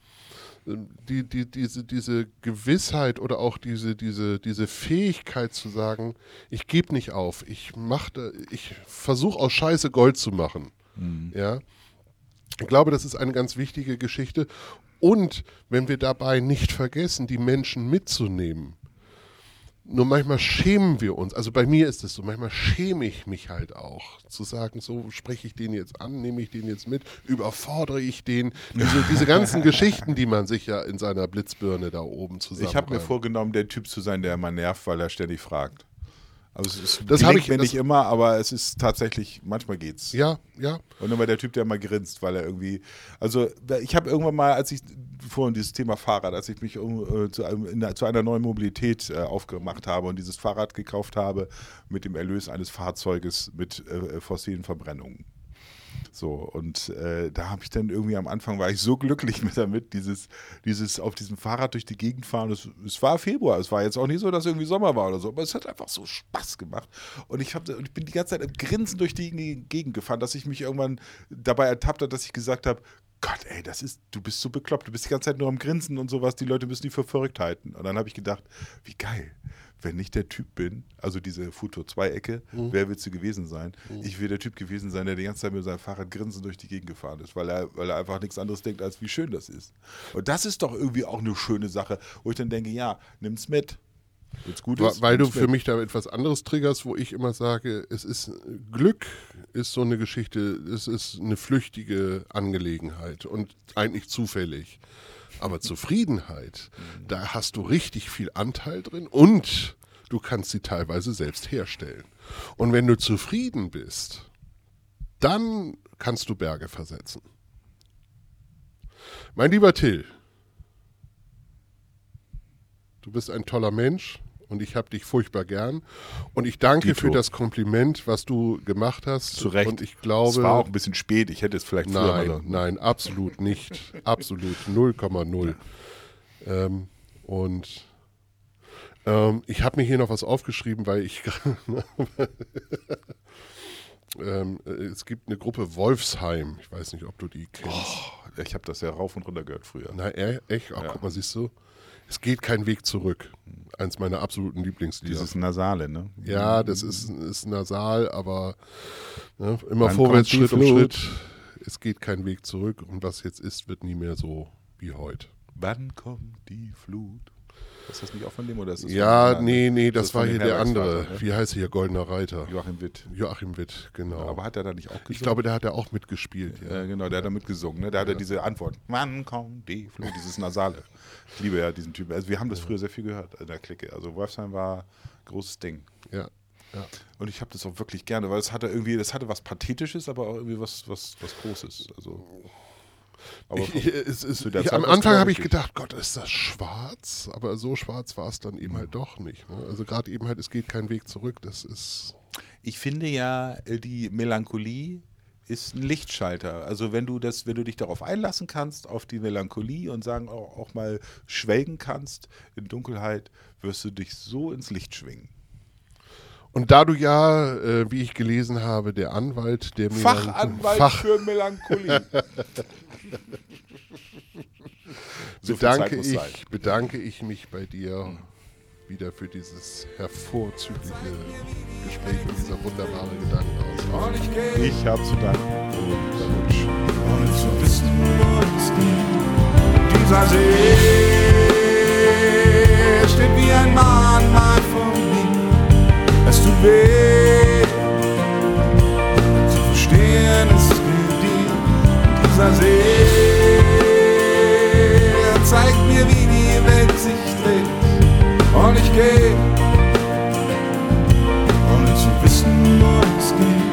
die, die, diese, diese Gewissheit oder auch diese, diese, diese Fähigkeit zu sagen, ich gebe nicht auf, ich mache, ich versuche aus Scheiße Gold zu machen. Ja. Ich glaube, das ist eine ganz wichtige Geschichte. Und wenn wir dabei nicht vergessen, die Menschen mitzunehmen, nur manchmal schämen wir uns, also bei mir ist es so, manchmal schäme ich mich halt auch, zu sagen, so spreche ich den jetzt an, nehme ich den jetzt mit, überfordere ich den, diese, diese ganzen Geschichten, die man sich ja in seiner Blitzbirne da oben zusammen. Ich habe mir vorgenommen, der Typ zu sein, der immer nervt, weil er ständig fragt. Also es Das gelingt hab ich- mir das- nicht immer, aber es ist tatsächlich, manchmal geht's. Ja, ja. Und immer der Typ, der immer grinst, weil er irgendwie, also ich habe irgendwann mal, als ich vorhin dieses Thema Fahrrad, als ich mich um, äh, zu, einem, in, zu einer neuen Mobilität äh, aufgemacht habe und dieses Fahrrad gekauft habe mit dem Erlös eines Fahrzeuges mit äh, fossilen Verbrennungen. So, und äh, da habe ich dann irgendwie am Anfang war ich so glücklich mit damit, dieses, dieses auf diesem Fahrrad durch die Gegend fahren. Es, es war Februar, es war jetzt auch nicht so, dass irgendwie Sommer war oder so, aber es hat einfach so Spaß gemacht. Und ich, hab, ich bin die ganze Zeit im Grinsen durch die Gegend gefahren, dass ich mich irgendwann dabei ertappt habe, dass ich gesagt habe, Gott, ey, das ist, du bist so bekloppt, du bist die ganze Zeit nur am Grinsen und sowas, die Leute müssen die für verrückt halten. Und dann habe ich gedacht, wie geil, wenn ich der Typ bin, also diese Futur 2-Ecke, mhm. wer willst du gewesen sein? Mhm. Ich will der Typ gewesen sein, der die ganze Zeit mit seinem Fahrrad grinsend durch die Gegend gefahren ist, weil er, weil er einfach nichts anderes denkt, als wie schön das ist. Und das ist doch irgendwie auch eine schöne Sache, wo ich dann denke, ja, nimm's mit. Gut ist, weil du für mich da etwas anderes triggerst, wo ich immer sage, es ist Glück ist so eine Geschichte, es ist eine flüchtige Angelegenheit und eigentlich zufällig. Aber Zufriedenheit, da hast du richtig viel Anteil drin und du kannst sie teilweise selbst herstellen. Und wenn du zufrieden bist, dann kannst du Berge versetzen. Mein lieber Till, du bist ein toller Mensch und ich habe dich furchtbar gern. Und ich danke Dito. für das Kompliment, was du gemacht hast. Zu Recht. Und ich glaube. Es war auch ein bisschen spät, ich hätte es vielleicht nein, früher Nein, nein, absolut nicht. absolut 0,0. Ähm, und ähm, ich habe mir hier noch was aufgeschrieben, weil ich. ähm, es gibt eine Gruppe Wolfsheim. Ich weiß nicht, ob du die kennst. Oh, ich habe das ja rauf und runter gehört früher. Na, echt? Ach, ja. guck mal, siehst du. Es geht kein Weg zurück. Eins meiner absoluten Lieblingslieder. Dieses Nasale, ne? Ja, das ist, ist nasal, aber ne, immer Wann vorwärts, Schritt um Schritt. Es geht kein Weg zurück und was jetzt ist, wird nie mehr so wie heute. Wann kommt die Flut? Ist das nicht auch von dem oder ist das Ja, nee, nee, das, das war hier der andere. Ne? Wie heißt hier Goldener Reiter? Joachim Witt. Joachim Witt, genau. aber hat er da nicht auch gesungen? Ich glaube, der hat ja auch mitgespielt. Ja, genau, der hat da mitgesungen. Ne? Der ja. hatte diese Antwort. Wann kommt die Flut? Dieses Nasale. Ich liebe ja diesen Typen. Also wir haben das früher sehr viel gehört in der Clique. Also Wolfsheim war ein großes Ding. Ja. Ja. Und ich habe das auch wirklich gerne, weil es hatte irgendwie, das hatte was Pathetisches, aber auch irgendwie was, was, was Großes. Also ich, ich, es, es, ich, am Anfang habe ich gedacht, Gott, ist das schwarz? Aber so schwarz war es dann eben halt doch nicht. Ne? Also gerade eben halt, es geht kein Weg zurück. Das ist. Ich finde ja, äh, die Melancholie ist ein Lichtschalter. Also wenn du das, wenn du dich darauf einlassen kannst, auf die Melancholie und sagen auch, auch mal schwelgen kannst in Dunkelheit, wirst du dich so ins Licht schwingen. Und da du ja, äh, wie ich gelesen habe, der Anwalt der Melancholie. Fachanwalt Fach für Melancholie. so bedanke, ich, bedanke ich mich bei dir hm. wieder für dieses hervorzügliche Gespräch und dieser wunderbare Gedankenaustausch. Ich habe zu danken und ohne zu wissen, wo es geht. Dieser See steht wie ein Mahnmal vor mir tust du weh. Zu verstehen ist dir dieser See. Zeigt mir, wie die Welt sich dreht. Und ich geh, ohne zu wissen, wo es geht.